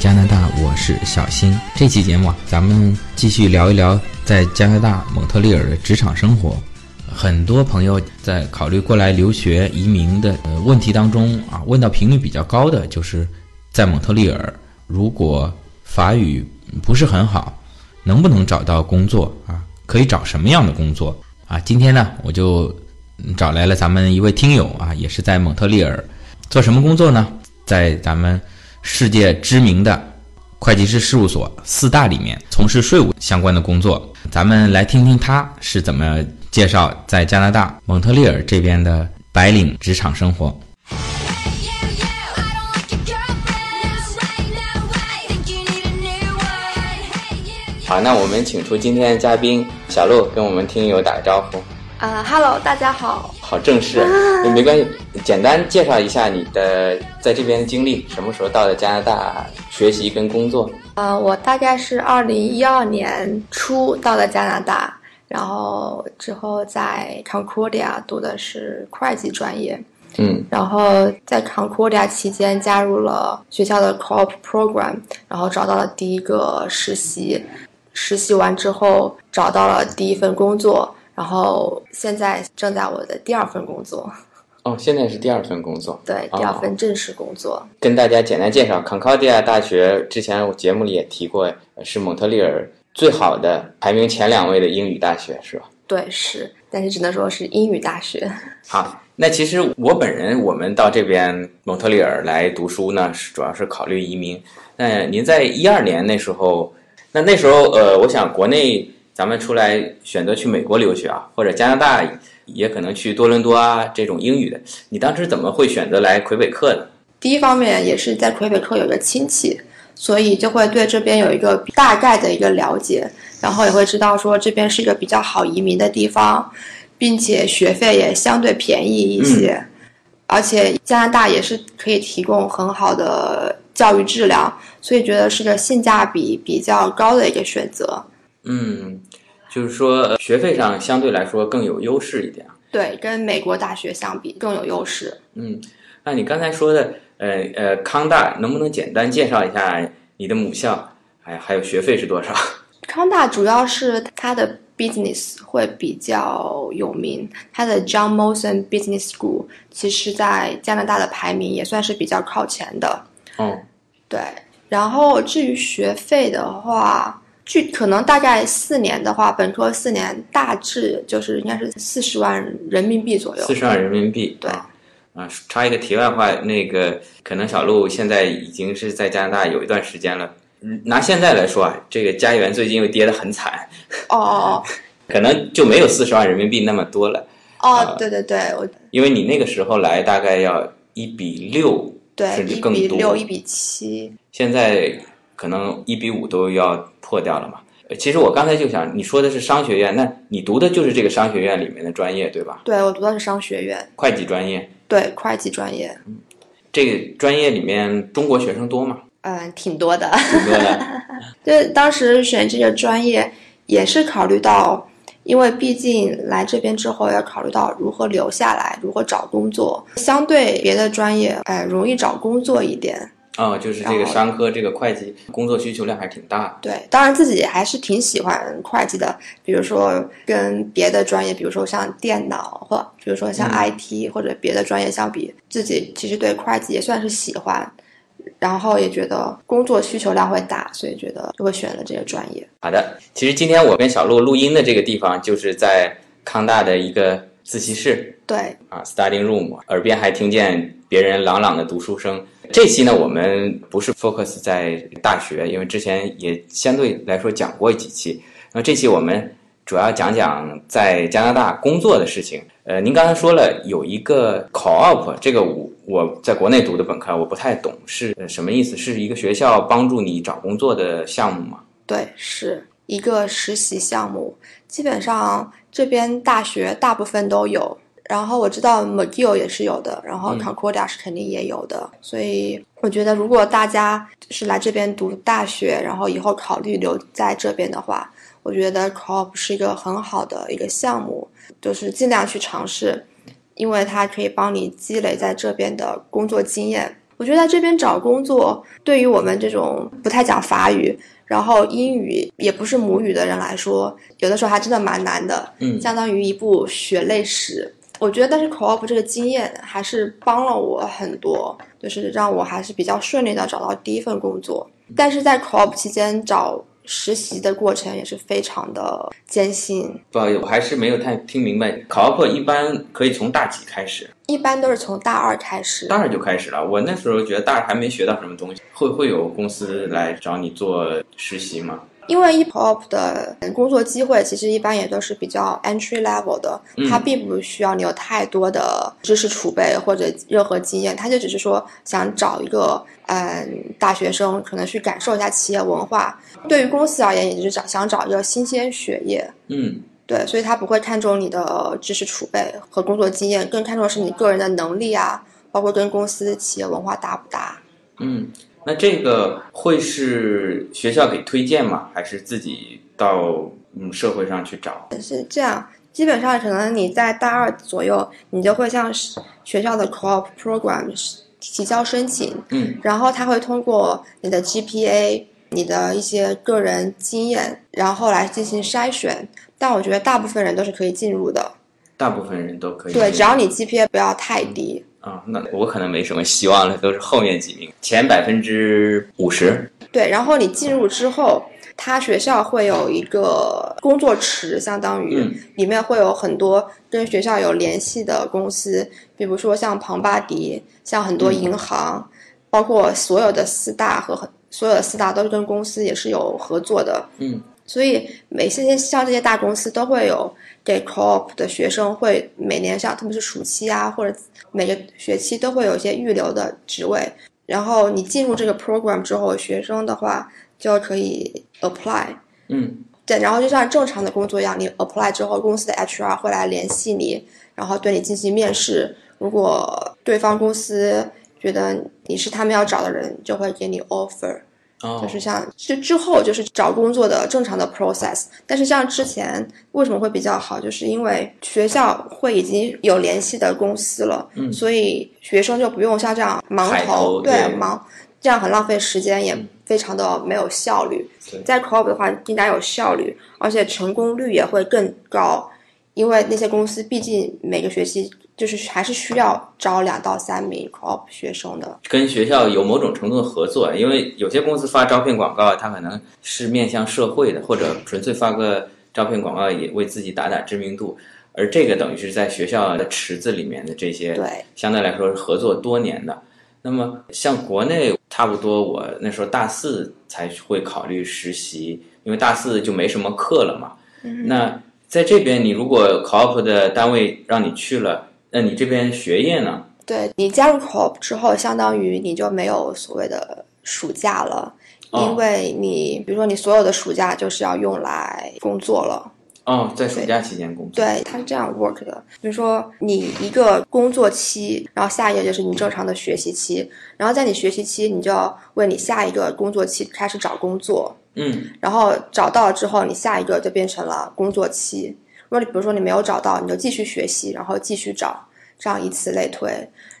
加拿大，我是小新。这期节目啊，咱们继续聊一聊在加拿大蒙特利尔的职场生活。很多朋友在考虑过来留学、移民的呃问题当中啊，问到频率比较高的就是在蒙特利尔，如果法语不是很好，能不能找到工作啊？可以找什么样的工作啊？今天呢，我就找来了咱们一位听友啊，也是在蒙特利尔做什么工作呢？在咱们世界知名的会计师事务所四大里面从事税务相关的工作。咱们来听听他是怎么介绍在加拿大蒙特利尔这边的白领职场生活。好，那我们请出今天的嘉宾小鹿，跟我们听友打个招呼。啊、e l o 大家好。好正式，没关系，简单介绍一下你的在这边的经历，什么时候到的加拿大学习跟工作？呃，我大概是二零一二年初到的加拿大，然后之后在 Concordia 读的是会计专业，嗯。然后在 Concordia 期间加入了学校的 Co-op Program，然后找到了第一个实习，实习完之后找到了第一份工作，然后现在正在我的第二份工作，哦，现在是第二份工作。对，第二份正式工作。跟大家简单介绍，Concordia 大学之前我节目里也提过，呃是蒙特利尔最好的排名前两位的英语大学，是吧？对，是，但是只能说是英语大学。好，那其实我本人，我们到这边蒙特利尔来读书呢，是主要是考虑移民。那您在一二年那时候，那那时候呃，我想国内咱们出来选择去美国留学啊，或者加拿大也可能去多伦多啊这种英语的，你当时怎么会选择来魁北克呢？第一方面也是在魁北克有个亲戚，所以就会对这边有一个大概的一个了解，然后也会知道说这边是一个比较好移民的地方，并且学费也相对便宜一些，而且加拿大也是可以提供很好的教育质量，所以觉得是个性价比比较高的一个选择。嗯，就是说呃学费上相对来说更有优势一点啊。对，跟美国大学相比更有优势。嗯，那你刚才说的，呃呃，康大能不能简单介绍一下你的母校，哎还有学费是多少？康大主要是它的 business 会比较有名，它的 John Molson Business School 其实在加拿大的排名也算是比较靠前的。嗯，对，然后至于学费的话，据可能大概四年的话，本科四年大致就是应该是四十万人民币左右。四十万人民币。对啊，啊，插一个题外话，那个可能小鹿现在已经是在加拿大有一段时间了。嗯拿现在来说啊，这个加元最近又跌得很惨，哦哦哦 可能就没有四十万人民币那么多了。哦哦，对对对，我因为你那个时候来大概要一比六，对甚至一更多比六、一比七。现在可能一比五都要破掉了嘛。呃其实我刚才就想，你说的是商学院，那你读的就是这个商学院里面的专业，对吧？对我读的是商学院，会计专业，对会计专业，这个专业里面中国学生多吗？嗯，挺多的。挺多的。就当时选这个专业，也是考虑到，因为毕竟来这边之后要考虑到如何留下来，如何找工作，相对别的专业，哎，容易找工作一点。哦，就是这个商科这个会计工作需求量还是挺大的。对，当然自己还是挺喜欢会计的，比如说跟别的专业，比如说像电脑或比如说像嗯 IT 或者别的专业相比，自己其实对会计也算是喜欢，然后也觉得工作需求量会大，所以觉得就会选了这个专业。好的，其实今天我跟小鹿录音的这个地方，就是在康大的一个自习室对，啊，studying room，耳边还听见别人朗朗的读书声。这期呢，我们不是 focus 在大学，因为之前也相对来说讲过几期。那这期我们主要讲讲在加拿大工作的事情。呃，您刚才说了有一个 co-op，这个我我在国内读的本科，我不太懂是什么意思？是一个学校帮助你找工作的项目吗？对，是一个实习项目，基本上这边大学大部分都有。然后我知道 McGill 也是有的，然后嗯 Concordia 是肯定也有的，所以我觉得如果大家是来这边读大学，然后以后考虑留在这边的话，我觉得 Co-op 是一个很好的一个项目，就是尽量去尝试，因为它可以帮你积累在这边的工作经验。我觉得在这边找工作，对于我们这种不太讲法语，然后英语也不是母语的人来说，有的时候还真的蛮难的，嗯相当于一部血泪史。我觉得，但是 co-op 这个经验还是帮了我很多，就是让我还是比较顺利的找到第一份工作。但是在 co-op 期间找实习的过程也是非常的艰辛，不好意思，我还是没有太听明白。，co-op 一般可以从大几开始？一般都是从大二开始。大二就开始了。我那时候觉得大二还没学到什么东西，会会有公司来找你做实习吗？因为 e-pop 的工作机会其实一般也都是比较 entry level 的，它并不需要你有太多的知识储备或者任何经验，它就只是说想找一个嗯大学生，可能去感受一下企业文化。对于公司而言，也就是找想找一个新鲜血液。嗯对，所以他不会看重你的知识储备和工作经验，更看重是你个人的能力啊，包括跟公司企业文化搭不搭。嗯，那这个会是学校给推荐吗？还是自己到嗯社会上去找？是这样，基本上可能你在大二左右，你就会向学校的 co-op program 提交申请，嗯然后他会通过你的 GPA、你的一些个人经验，然后来进行筛选。但我觉得大部分人都是可以进入的，大部分人都可以。对，只要你 GPA 不要太低。啊，那我可能没什么希望了，都是后面几名，前百分之五十。对，然后你进入之后，他学校会有一个工作池，相当于、嗯里面会有很多跟学校有联系的公司，比如说像庞巴迪，像很多银行，包括所有的四大和很所有的四大都是跟公司也是有合作的。嗯所以每这些像这些大公司都会有给 co-op 的学生会每年像特别是暑期啊，或者每个学期都会有一些预留的职位。然后你进入这个 program 之后，学生的话就可以 apply。嗯对，然后就像正常的工作一样，你 apply 之后，公司的 HR 会来联系你，然后对你进行面试。如果对方公司觉得你是他们要找的人，就会给你 offer。哦就是像之之后就是找工作的正常的 process，但是像之前为什么会比较好，就是因为学校会已经有联系的公司了，嗯所以学生就不用像这样忙海投对对忙，这样很浪费时间，也非常的没有效率。在 co-op 的话更加有效率，而且成功率也会更高，因为那些公司毕竟每个学期就是还是需要招两到三名 co-op 学生的。跟学校有某种程度的合作，因为有些公司发招聘广告，它可能是面向社会的，或者纯粹发个招聘广告也为自己打打知名度。而这个等于是在学校的池子里面的这些，对，相对来说是合作多年的。那么像国内差不多，我那时候大四才会考虑实习，因为大四就没什么课了嘛。嗯那在这边，你如果 co-op 的单位让你去了，那你这边学业呢？对你加入 co-op 之后，相当于你就没有所谓的暑假了，哦因为你比如说你所有的暑假就是要用来工作了。哦，在暑假期间工作。对，它是这样 work 的。比如说你一个工作期，然后下一个就是你正常的学习期，然后在你学习期，你就要为你下一个工作期开始找工作，嗯然后找到了之后，你下一个就变成了工作期。如果你比如说你没有找到，你就继续学习，然后继续找，这样以此类推。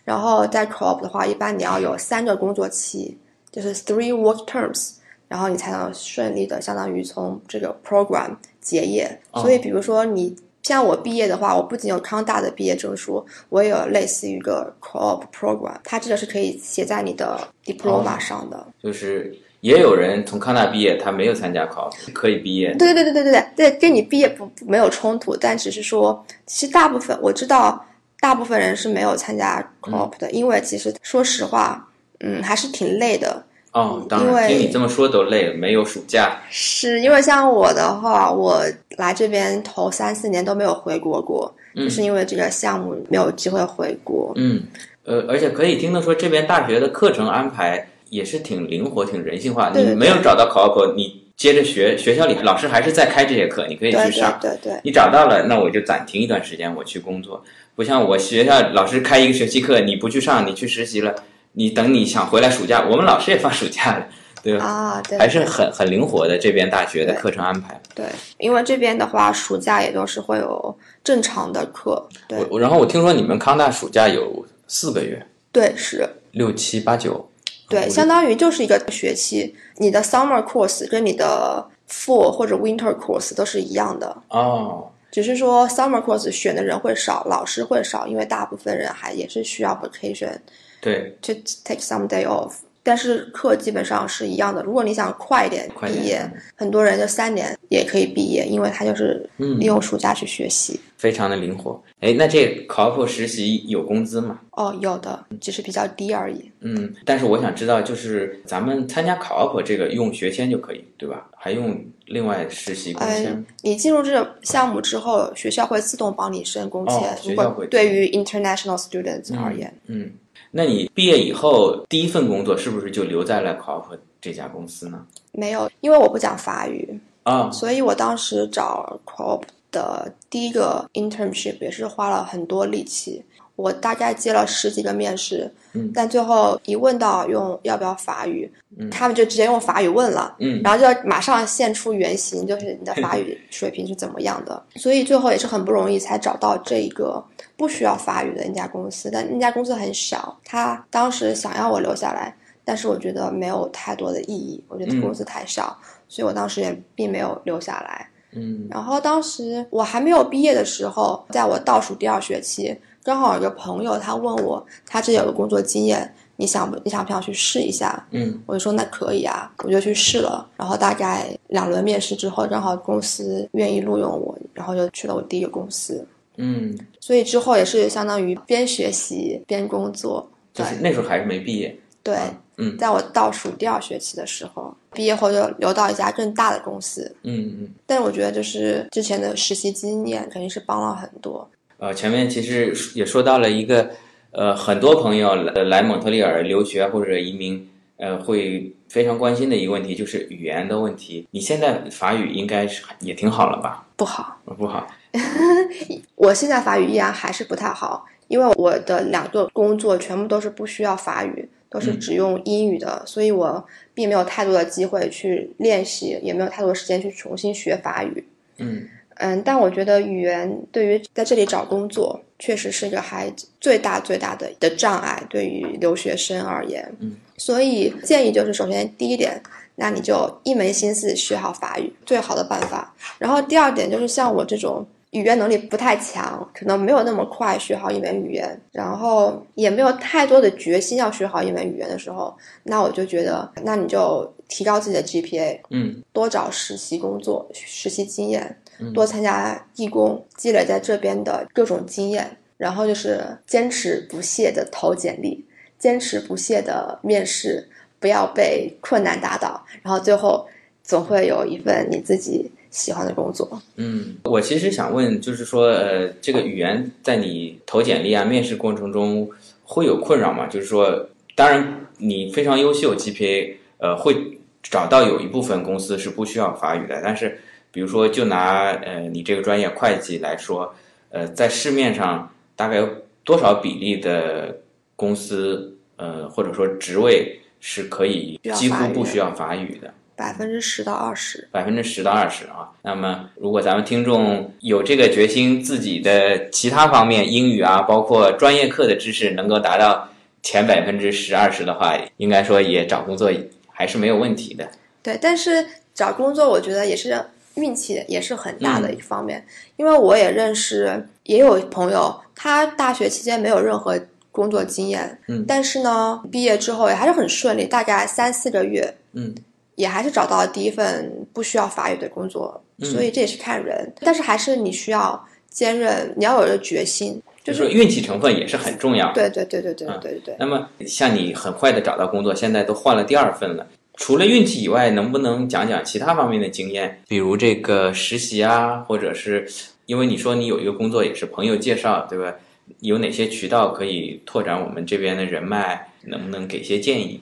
然后在 co-op 的话，一般你要有三个工作期，就是 three work terms，然后你才能顺利的相当于从这个 program 结业。哦所以比如说你像我毕业的话，我不仅有康大的毕业证书，我也有类似于一个 co-op program，它这个是可以写在你的 diploma 上的。就是也有人从康大毕业，他没有参加考，可以毕业。对对对对对对对，跟你毕业不不没有冲突，但只是说，其实大部分我知道，大部分人是没有参加 co-op 的，因为其实说实话，嗯，还是挺累的。哦，当然，因为听你这么说都累了，没有暑假。是因为像我的话，我来这边头三四年都没有回国过，嗯就是因为这个项目没有机会回国。嗯，呃，而且可以听得说，这边大学的课程安排也是挺灵活、挺人性化。你没有找到 co-op，你接着学，学校里老师还是在开这些课，你可以去上。对对对，你找到了，那我就暂停一段时间，我去工作。不像我学校老师开一个学期课，你不去上，你去实习了，你等你想回来暑假，我们老师也放暑假了，对吧？啊，对，还是很很灵活的这边大学的课程安排。对，因为这边的话，暑假也都是会有正常的课。对然后我听说你们康大暑假有四个月，对是，六七八九。对，相当于就是一个学期，你的 summer course 跟你的 fall 或者 winter course 都是一样的。哦，只是说 summer course 选的人会少，老师会少，因为大部分人还也是需要 vacation 对，to take some day off。但是课基本上是一样的。如果你想快一点毕业，很多人就三年也可以毕业，因为他就是利用暑假去学习。非常的灵活。哎，那这 co-op 实习有工资吗？哦，有的，只是比较低而已。嗯，但是我想知道，就是咱们参加 co-op 这个用学签就可以，对吧？还用另外实习工签嗯？，你进入这个项目之后，学校会自动帮你申工签。哦学如校会果对于 international students 而言，嗯，那你毕业以后第一份工作是不是就留在了 co-op 这家公司呢？没有，因为我不讲法语，啊、所以我当时找 Co-op 的第一个 internship 也是花了很多力气。我大概接了十几个面试，嗯但最后一问到用要不要法语，他们就直接用法语问了，嗯然后就要马上现出原形，就是你的法语 水平是怎么样的。所以最后也是很不容易才找到这一个不需要法语的那家公司，但那家公司很小，他当时想要我留下来，但是我觉得没有太多的意义，我觉得嗯公司太小，所以我当时也并没有留下来。嗯然后当时我还没有毕业的时候，在我倒数第二学期，刚好有个朋友他问我，他这有个工作经验，你想不你想不想去试一下？嗯我就说那可以啊，我就去试了。然后大概两轮面试之后，正好公司愿意录用我，然后就去了我第一个公司。嗯，所以之后也是相当于边学习边工作。就是那时候还是没毕业。对，嗯在我倒数第二学期的时候，毕业后就留到一家更大的公司。嗯嗯。但是我觉得就是之前的实习经验肯定是帮了很多。呃，前面其实也说到了一个，呃，很多朋友来来蒙特利尔留学或者移民，呃，会非常关心的一个问题就是语言的问题。你现在法语应该是也挺好了吧？不好，呃不好，我现在法语依然还是不太好，因为我的两个工作全部都是不需要法语，都是只用英语的，所以我并没有太多的机会去练习，也没有太多时间去重新学法语。嗯嗯，但我觉得语言对于在这里找工作确实是一个还最大最大的的障碍，对于留学生而言。嗯，所以建议就是，首先第一点，那你就一门心思学好法语，最好的办法。然后第二点就是像我这种语言能力不太强，可能没有那么快学好一门语言，然后也没有太多的决心要学好一门语言的时候，那我就觉得，那你就提高自己的 GPA，嗯多找实习工作、实习经验嗯，多参加义工，积累在这边的各种经验。然后就是坚持不懈的投简历，坚持不懈的面试，不要被困难打倒。然后最后总会有一份你自己喜欢的工作。嗯，我其实想问，就是说，呃，这个语言在你投简历啊、面试过程中会有困扰吗？就是说，当然你非常优秀，GPA，呃，会找到有一部分公司是不需要法语的，但是比如说，就拿呃你这个专业会计来说，呃，在市面上大概有多少比例的公司，呃，或者说职位是可以几乎不需要法语的？百分之十到二十，百分之十到二十啊。那么，如果咱们听众有这个决心，自己的其他方面英语啊，包括专业课的知识能够达到前百分之十二十的话，应该说也找工作还是没有问题的。对，但是找工作我觉得也是运气也是很大的一方面，因为我也认识也有朋友，他大学期间没有任何工作经验，嗯但是呢，毕业之后也还是很顺利，大概三四个月，嗯，也还是找到了第一份不需要法语的工作，嗯所以这也是看人，但是还是你需要坚韧，你要有这个决心，就就是运气成分也是很重要的。对对对对对对对对。那么，像你很快的找到工作，现在都换了第二份了。除了运气以外，能不能讲讲其他方面的经验？比如这个实习啊，或者是因为你说你有一个工作也是朋友介绍，对吧？有哪些渠道可以拓展我们这边的人脉？能不能给些建议？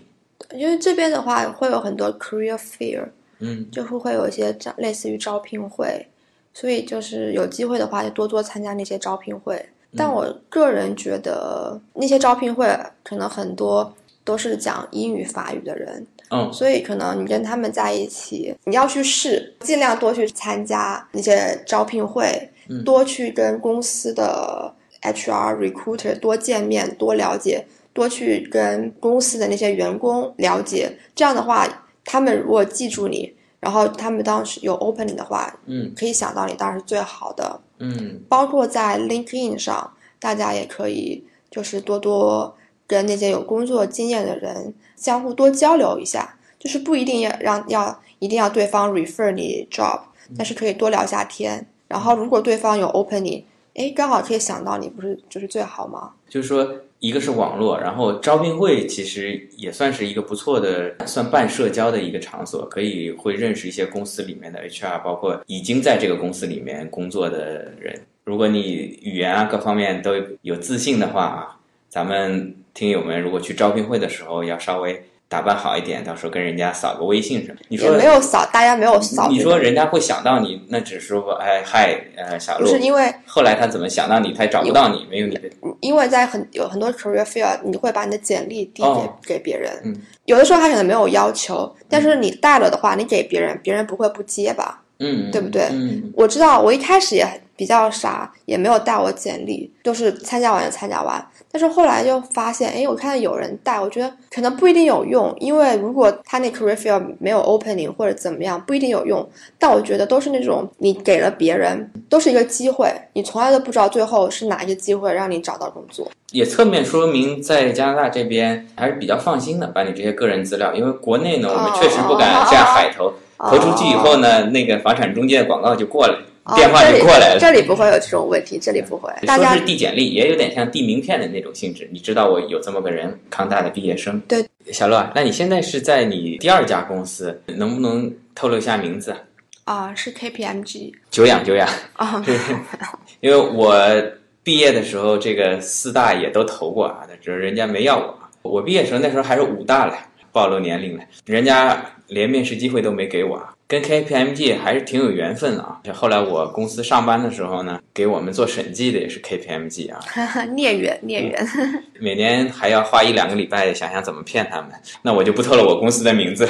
因为这边的话会有很多 career fair，嗯就是会有一些招类似于招聘会，所以就是有机会的话就多多参加那些招聘会。但我个人觉得那些招聘会可能很多都是讲英语、法语的人，嗯所以可能你跟他们在一起，你要去试，尽量多去参加那些招聘会，多去跟公司的 HR、recruiter 多见面、多了解。多去跟公司的那些员工了解。这样的话，他们如果记住你，然后他们当时有 opening 的话，嗯可以想到你，当然是最好的。嗯包括在 LinkedIn 上，大家也可以就是多多跟那些有工作经验的人相互多交流一下，就是不一定要让要一定要对方 refer 你 job，但是可以多聊一下天。然后如果对方有 opening，哎，刚好可以想到你，不是就是最好吗？就是说，一个是网络，然后招聘会其实也算是一个不错的，算半社交的一个场所，可以会认识一些公司里面的 HR，包括已经在这个公司里面工作的人。如果你语言啊各方面都有自信的话啊，咱们听友们如果去招聘会的时候要稍微打扮好一点，到时候跟人家扫个微信什么。你说没有扫，大家没有扫。你说人家会想到你，那只是说哎嗨呃小鹿。不是，因为后来他怎么想到你，他找不到你，没有你的因为在很有很多 career fair，你会把你的简历递给、哦。给别人，嗯。有的时候他可能没有要求，但是你带了的话，你给别人，别人不会不接吧？嗯，对不对？嗯。我知道，我一开始也比较傻，也没有带我简历，就是参加完就参加完。但是后来就发现，哎，我看到有人带，我觉得可能不一定有用，因为如果他那 career field 没有 opening 或者怎么样，不一定有用。但我觉得都是那种你给了别人，都是一个机会，你从来都不知道最后是哪一个机会让你找到工作。也侧面说明在加拿大这边还是比较放心的，把你这些个人资料，因为国内呢，我们确实不敢这样海投，哦投出去以后呢，那个房产中介广告就过来，哦电话就过来了。这里这里不会有这种问题，这里不会。大家说是递简历，也有点像递名片的那种性质。你知道我有这么个人，康大的毕业生。对，小乐啊，那你现在是在你第二家公司，能不能透露一下名字？啊、是 KPMG 久仰久仰，啊、因为我毕业的时候，这个四大也都投过啊，只是人家没要我。我毕业时候那时候还是武大嘞，暴露年龄了，人家连面试机会都没给我啊。跟 KPMG 还是挺有缘分的啊。后来我公司上班的时候呢，给我们做审计的也是 KPMG 啊，孽缘孽缘。每年还要花一两个礼拜想想怎么骗他们。那我就不透露我公司的名字。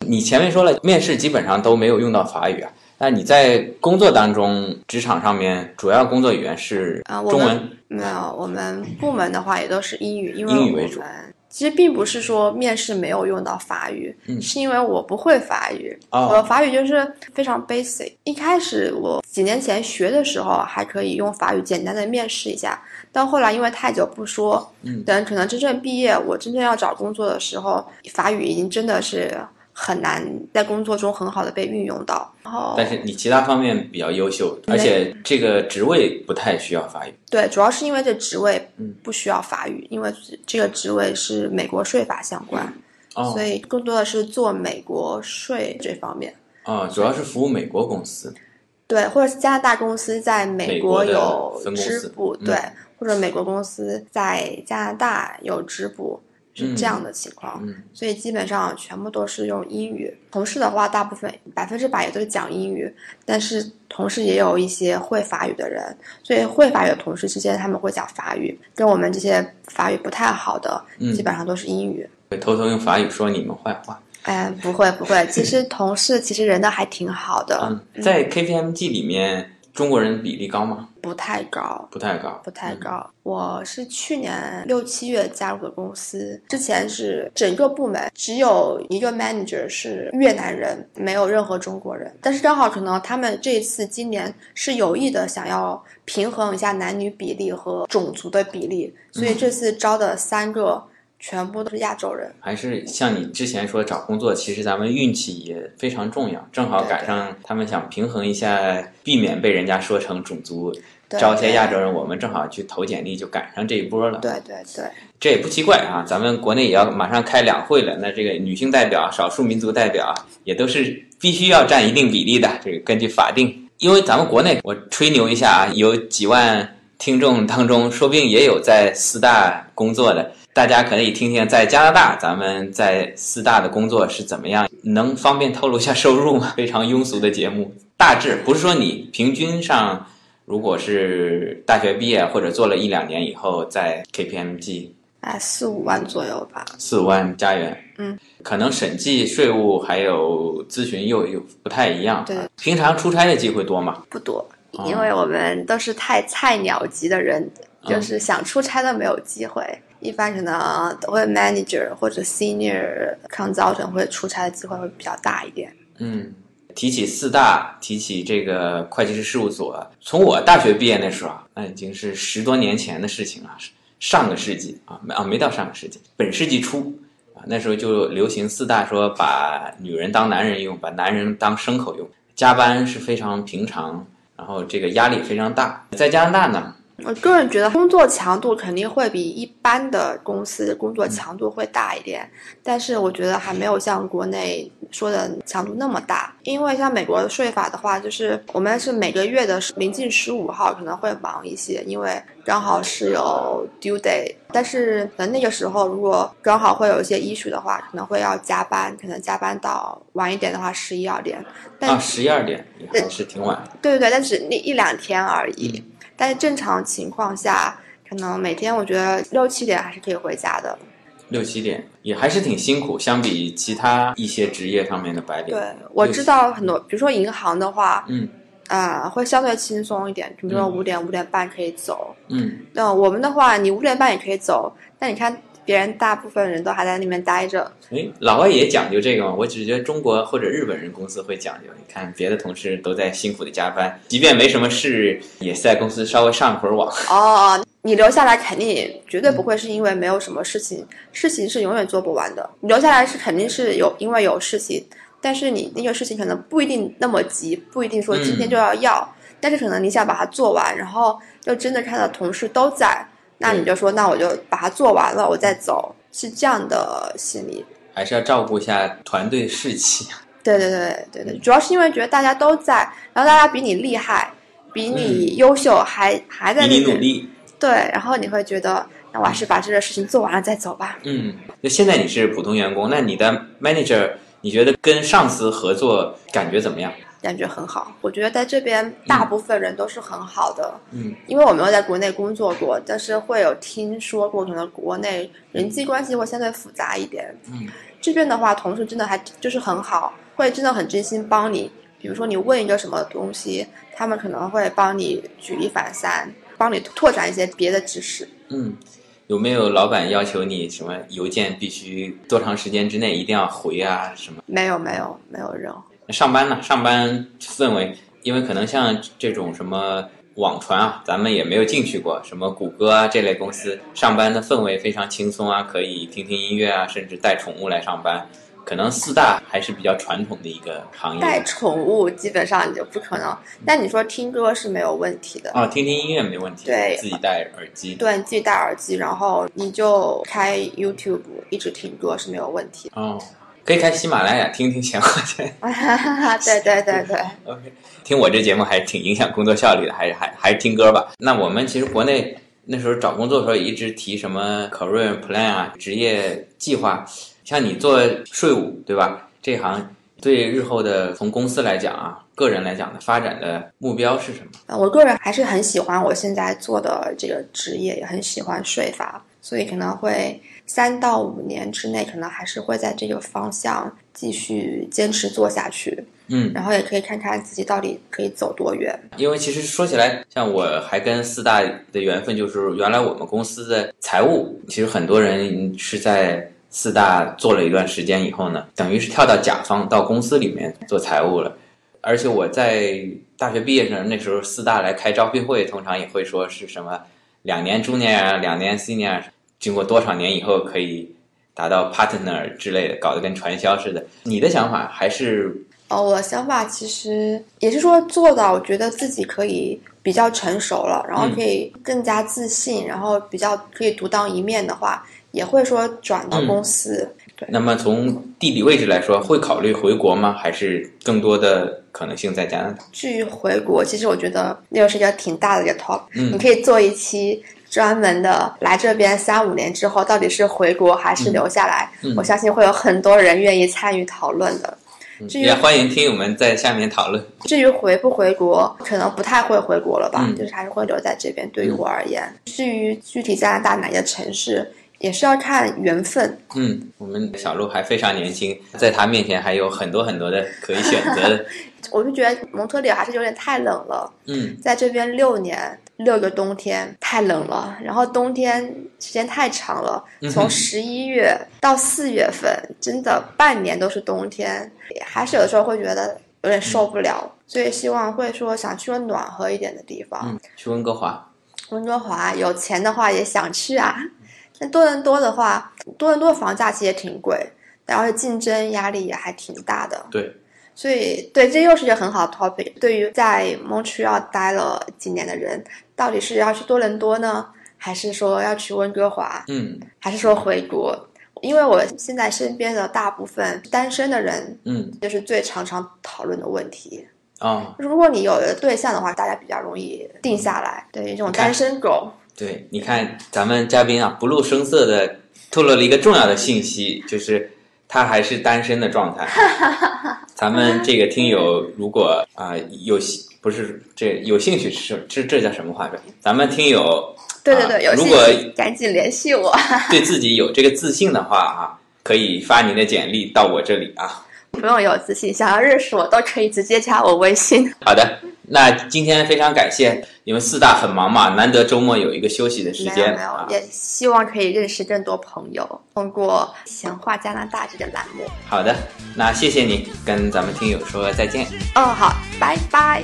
你前面说了，面试基本上都没有用到法语啊。那你在工作当中，职场上面主要工作语言是啊中文？们没有，我们部门的话也都是英语，因为英语为主我们其实并不是说面试没有用到法语，嗯。是因为我不会法语，哦我法语就是非常 basic。一开始我几年前学的时候还可以用法语简单的面试一下，但后来因为太久不说，嗯。等可能真正毕业，我真正要找工作的时候，法语已经真的是很难在工作中很好的被运用到。然后但是你其他方面比较优秀，而且这个职位不太需要法语。对，主要是因为这职位嗯不需要法语，因为这个职位是美国税法相关，哦所以更多的是做美国税这方面。哦，主要是服务美国公司。对，或者是加拿大公司在美美国有支部，嗯对，或者美国公司在加拿大有支部，是这样的情况。嗯所以基本上全部都是用英语。同事的话，大部分百分之百也都是讲英语，但是同事也有一些会法语的人，所以会法语的同事之间他们会讲法语，跟我们这些法语不太好的，嗯基本上都是英语。会偷偷用法语说你们坏话。哎，不会不会，其实同事其实人都还挺好的，嗯，在 KPMG 里面，中国人比例高吗？不太高。不太高。不太高。我是去年六七月加入的公司，之前是整个部门只有一个 manager 是越南人，没有任何中国人。但是刚好可能他们这一次今年是有意的想要平衡一下男女比例和种族的比例，所以这次招的三个全部都是亚洲人。还是像你之前说找工作，其实咱们运气也非常重要，正好赶上他们想平衡一下，避免被人家说成种族，招一些亚洲人，我们正好去投简历，就赶上这一波了。对对对，这也不奇怪啊，咱们国内也要马上开两会了，那这个女性代表、少数民族代表也都是必须要占一定比例的，这个根据法定。因为咱们国内，我吹牛一下啊，有几万听众当中，说不定也有在四大工作的，大家可以听听在加拿大咱们在四大的工作是怎么样，能方便透露一下收入吗？非常庸俗的节目，大致不是说你平均上。如果是大学毕业或者做了一两年以后，在 KPMG 哎，四五万左右吧。四五万加元，嗯，可能审计、税务还有咨询又又不太一样。对，平常出差的机会多吗？不多，因为我们都是太菜鸟级的人，就是想出差都没有机会。一般可能都会 manager 或者 senior consultant 会出差的机会会比较大一点。嗯，提起四大，提起这个会计师事务所，从我大学毕业那时候啊，那已经是十多年前的事情了，上个世纪啊，没啊没到上个世纪，本世纪初啊，那时候就流行四大，说把女人当男人用，把男人当牲口用，加班是非常平常，然后这个压力非常大，在加拿大呢。我个人觉得工作强度肯定会比一般的公司工作强度会大一点，但是我觉得还没有像国内说的强度那么大。因为像美国的税法的话，就是我们是每个月的临近十五号可能会忙一些，因为刚好是有 due day。但是等那个时候如果刚好会有一些 issue 的话，可能会要加班，可能加班到晚一点的话十一二点。啊，十一二点也还是挺晚。对对对，但是那一两天而已。但是正常情况下，可能每天我觉得六七点还是可以回家的。六七点也还是挺辛苦，相比其他一些职业上面的白领。对，我知道很多，比如说银行的话，嗯，啊，会相对轻松一点，比如说五点五点半可以走。嗯，那我们的话，你五点半也可以走，但你看。别人大部分人都还在那边待着。哎，老外也讲究这个吗？我只觉得中国或者日本人公司会讲究。你看别的同事都在辛苦的加班，即便没什么事，也是在公司稍微上会儿网。哦，你留下来肯定绝对不会是因为没有什么事情，事情是永远做不完的。你留下来是肯定是有因为有事情，但是你那个事情可能不一定那么急，不一定说今天就要要，但是可能你想把它做完，然后又真的看到同事都在。那你就说，那我就把它做完了，我再走，是这样的心理。还是要照顾一下团队士气。对对对对对，主要是因为觉得大家都在，然后大家比你厉害，比你优秀，还还在比你努力。对，然后你会觉得，那我还是把这个事情做完了再走吧。嗯，那现在你是普通员工，那你的 manager，你觉得跟上司合作感觉怎么样？感觉很好，我觉得在这边大部分人都是很好的。嗯，因为我没有在国内工作过，但是会有听说过，可能国内人际关系会相对复杂一点。嗯，这边的话，同事真的还就是很好，会真的很真心帮你。比如说你问一个什么东西，他们可能会帮你举一反三，帮你拓展一些别的知识。嗯，有没有老板要求你什么邮件必须多长时间之内一定要回啊？什么？没有，没有，没有任何。上班呢？上班氛围，因为可能像这种什么网传啊，咱们也没有进去过。什么谷歌啊这类公司，上班的氛围非常轻松啊，可以听听音乐啊，甚至带宠物来上班。可能四大还是比较传统的一个行业。带宠物基本上你就不可能。但你说听歌是没有问题的啊，听听音乐没问题。对，自己戴耳机。对，自己戴耳机，然后你就开 YouTube 一直听歌是没有问题。哦。可以开喜马拉雅听听闲话去。对对对对。OK，听我这节目还是挺影响工作效率的，还是还还是听歌吧。那我们其实国内那时候找工作的时候也一直提什么 career plan 啊，职业计划。像你做税务对吧？这行对日后的从公司来讲啊，个人来讲的发展的目标是什么？我个人还是很喜欢我现在做的这个职业，也很喜欢税法，所以可能会。三到五年之内，可能还是会在这个方向继续坚持做下去。嗯，然后也可以看看自己到底可以走多远。因为其实说起来，像我还跟四大的缘分，就是原来我们公司的财务，其实很多人是在四大做了一段时间以后呢，等于是跳到甲方到公司里面做财务了。而且我在大学毕业时，那时候四大来开招聘会，通常也会说是什么两年 junior，两年 senior。经过多少年以后可以达到 partner 之类的，搞得跟传销似的。你的想法还是？哦，我的想法其实也是说做到，我觉得自己可以比较成熟了，然后可以更加自信，然后比较可以独当一面的话，也会说转到公司。对。那么从地理位置来说，会考虑回国吗？还是更多的可能性在加拿大？至于回国，其实我觉得那个是一个挺大的一个 top。嗯。你可以做一期。专门的来这边三五年之后，到底是回国还是留下来？我相信会有很多人愿意参与讨论的。也欢迎听友们在下面讨论。至于回不回国，可能不太会回国了吧，就是还是会留在这边。对于我而言，至于具体加拿大哪些城市，也是要看缘分。嗯，我们小鹿还非常年轻，在他面前还有很多很多的可以选择的。我就觉得蒙特利尔还是有点太冷了。嗯，在这边六年六个冬天太冷了，然后冬天时间太长了，从十一月到四月份，真的半年都是冬天，还是有的时候会觉得有点受不了。所以希望会说想去个暖和一点的地方。嗯，去温哥华。温哥华有钱的话也想去啊。那多伦多的话，多伦多的房价其实也挺贵，然后竞争压力也还挺大的。对。所以，对，这又是一个很好的 topic。对于在 Montreal 待了几年的人，到底是要去多伦多呢，还是说要去温哥华？嗯，还是说回国？因为我现在身边的大部分单身的人，嗯，就是最常常讨论的问题。啊，如果你有了对象的话，大家比较容易定下来。对这种单身狗，对，你看咱们嘉宾啊，不露声色的透露了一个重要的信息，就是他还是单身的状态。咱们这个听友如果啊有不是这有兴趣是这这叫什么话？这咱们听友对对对，有如果赶紧联系我，对自己有这个自信的话啊，可以发您的简历到我这里啊。不用有自信，想要认识我都可以直接加我微信。好的，那今天非常感谢你们四大很忙嘛，难得周末有一个休息的时间，没有，也希望可以认识更多朋友，通过闲话加拿大这个栏目。好的，那谢谢你，跟咱们听友说再见。哦，好，拜拜。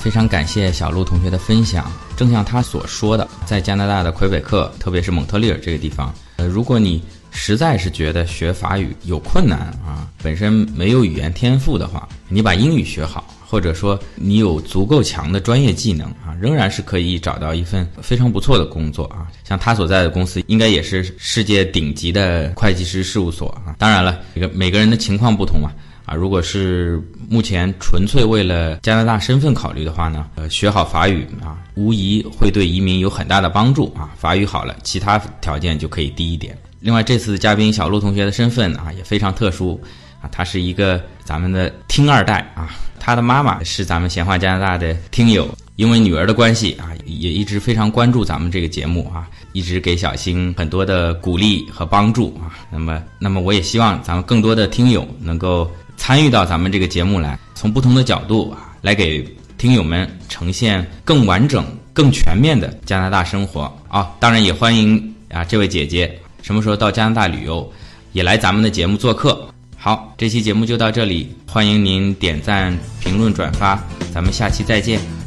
非常感谢小鹿同学的分享。正像他所说的，在加拿大的魁北克，特别是蒙特利尔这个地方，呃，如果你实在是觉得学法语有困难啊，本身没有语言天赋的话，你把英语学好，或者说你有足够强的专业技能啊，仍然是可以找到一份非常不错的工作啊。像他所在的公司，应该也是世界顶级的会计师事务所啊。当然了，这个每个人的情况不同嘛。啊，如果是目前纯粹为了加拿大身份考虑的话呢，呃，学好法语啊，无疑会对移民有很大的帮助啊。法语好了，其他条件就可以低一点。另外，这次嘉宾小鹿同学的身份啊也非常特殊啊，他是一个咱们的听二代啊，他的妈妈是咱们闲话加拿大的听友，因为女儿的关系啊，也一直非常关注咱们这个节目啊，一直给小新很多的鼓励和帮助啊。那么，那么我也希望咱们更多的听友能够。参与到咱们这个节目来，从不同的角度啊，来给听友们呈现更完整、更全面的加拿大生活啊！当然也欢迎啊，这位姐姐什么时候到加拿大旅游，也来咱们的节目做客。好，这期节目就到这里，欢迎您点赞、评论、转发，咱们下期再见。